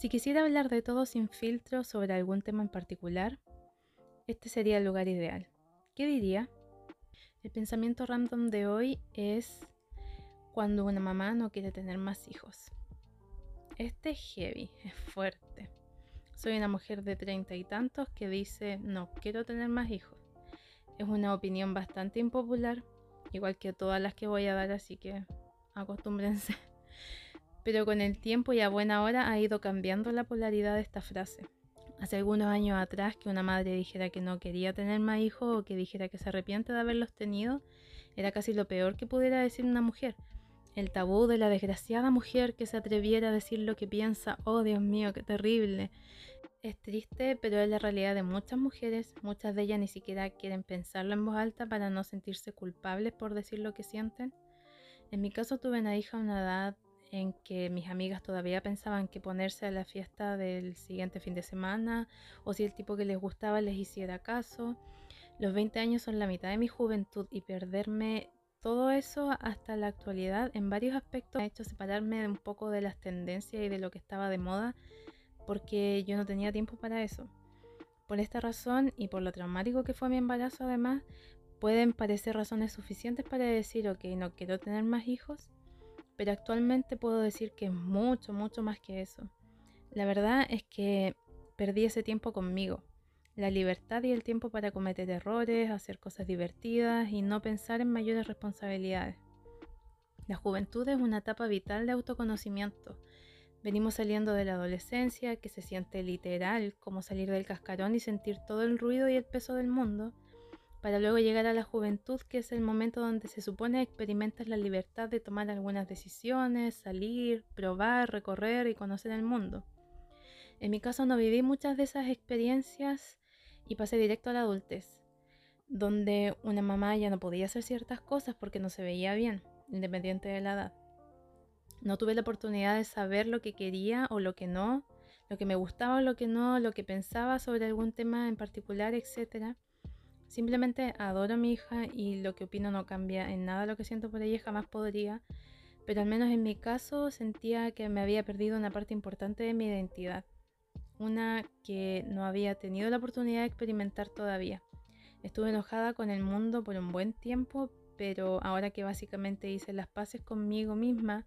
Si quisiera hablar de todo sin filtro sobre algún tema en particular, este sería el lugar ideal. ¿Qué diría? El pensamiento random de hoy es cuando una mamá no quiere tener más hijos. Este es heavy, es fuerte. Soy una mujer de treinta y tantos que dice no quiero tener más hijos. Es una opinión bastante impopular, igual que todas las que voy a dar, así que acostúmbrense. Pero con el tiempo y a buena hora ha ido cambiando la polaridad de esta frase. Hace algunos años atrás que una madre dijera que no quería tener más hijos o que dijera que se arrepiente de haberlos tenido, era casi lo peor que pudiera decir una mujer. El tabú de la desgraciada mujer que se atreviera a decir lo que piensa, oh Dios mío, qué terrible. Es triste, pero es la realidad de muchas mujeres. Muchas de ellas ni siquiera quieren pensarlo en voz alta para no sentirse culpables por decir lo que sienten. En mi caso tuve una hija a una edad en que mis amigas todavía pensaban que ponerse a la fiesta del siguiente fin de semana o si el tipo que les gustaba les hiciera caso. Los 20 años son la mitad de mi juventud y perderme todo eso hasta la actualidad en varios aspectos me ha hecho separarme un poco de las tendencias y de lo que estaba de moda porque yo no tenía tiempo para eso. Por esta razón y por lo traumático que fue mi embarazo además, pueden parecer razones suficientes para decir, ok, no quiero tener más hijos, pero actualmente puedo decir que es mucho, mucho más que eso. La verdad es que perdí ese tiempo conmigo, la libertad y el tiempo para cometer errores, hacer cosas divertidas y no pensar en mayores responsabilidades. La juventud es una etapa vital de autoconocimiento. Venimos saliendo de la adolescencia, que se siente literal como salir del cascarón y sentir todo el ruido y el peso del mundo, para luego llegar a la juventud, que es el momento donde se supone experimentas la libertad de tomar algunas decisiones, salir, probar, recorrer y conocer el mundo. En mi caso no viví muchas de esas experiencias y pasé directo a la adultez, donde una mamá ya no podía hacer ciertas cosas porque no se veía bien, independiente de la edad. No tuve la oportunidad de saber lo que quería o lo que no, lo que me gustaba o lo que no, lo que pensaba sobre algún tema en particular, etc. Simplemente adoro a mi hija y lo que opino no cambia en nada lo que siento por ella, jamás podría, pero al menos en mi caso sentía que me había perdido una parte importante de mi identidad, una que no había tenido la oportunidad de experimentar todavía. Estuve enojada con el mundo por un buen tiempo, pero ahora que básicamente hice las paces conmigo misma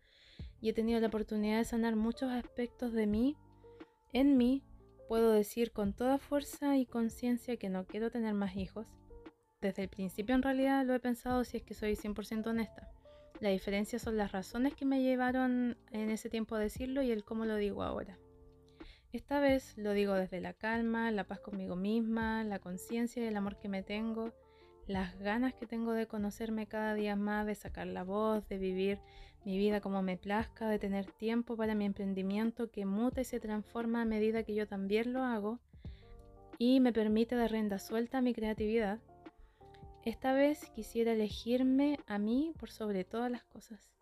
y he tenido la oportunidad de sanar muchos aspectos de mí, en mí Puedo decir con toda fuerza y conciencia que no quiero tener más hijos. Desde el principio en realidad lo he pensado si es que soy 100% honesta. La diferencia son las razones que me llevaron en ese tiempo a decirlo y el cómo lo digo ahora. Esta vez lo digo desde la calma, la paz conmigo misma, la conciencia y el amor que me tengo las ganas que tengo de conocerme cada día más, de sacar la voz, de vivir mi vida como me plazca, de tener tiempo para mi emprendimiento que muta y se transforma a medida que yo también lo hago y me permite dar rienda suelta a mi creatividad. Esta vez quisiera elegirme a mí por sobre todas las cosas.